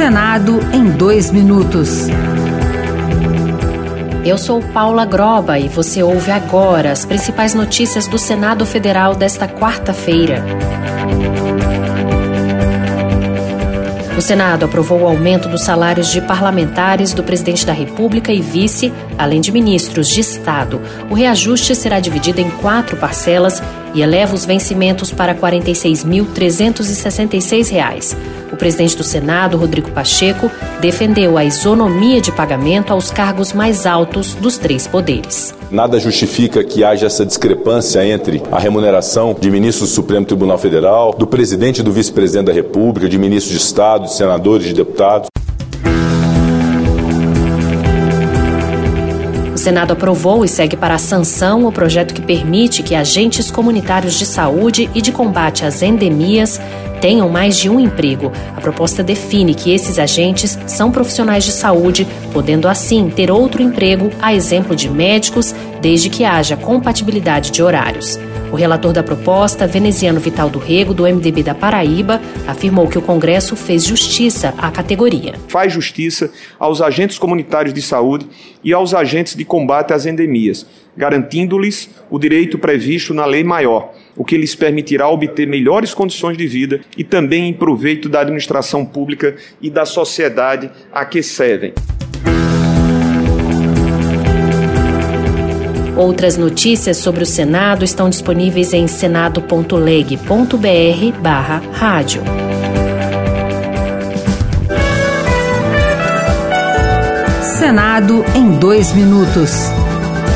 Senado em dois minutos. Eu sou Paula Groba e você ouve agora as principais notícias do Senado Federal desta quarta-feira. O Senado aprovou o aumento dos salários de parlamentares, do presidente da República e vice, além de ministros de Estado. O reajuste será dividido em quatro parcelas e eleva os vencimentos para R$ 46.366. O presidente do Senado, Rodrigo Pacheco, defendeu a isonomia de pagamento aos cargos mais altos dos três poderes. Nada justifica que haja essa discrepância entre a remuneração de ministros do Supremo Tribunal Federal, do presidente e do vice-presidente da República, de ministros de Estado, de senadores, de deputados. Senado aprovou e segue para a sanção o projeto que permite que agentes comunitários de saúde e de combate às endemias tenham mais de um emprego. A proposta define que esses agentes são profissionais de saúde, podendo assim ter outro emprego, a exemplo de médicos, desde que haja compatibilidade de horários. O relator da proposta, veneziano Vital do Rego, do MDB da Paraíba, afirmou que o Congresso fez justiça à categoria. Faz justiça aos agentes comunitários de saúde e aos agentes de combate às endemias, garantindo-lhes o direito previsto na lei maior, o que lhes permitirá obter melhores condições de vida e também em proveito da administração pública e da sociedade a que servem. Outras notícias sobre o Senado estão disponíveis em senado.leg.br barra rádio. Senado em dois minutos.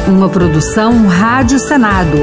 Uma produção Rádio Senado.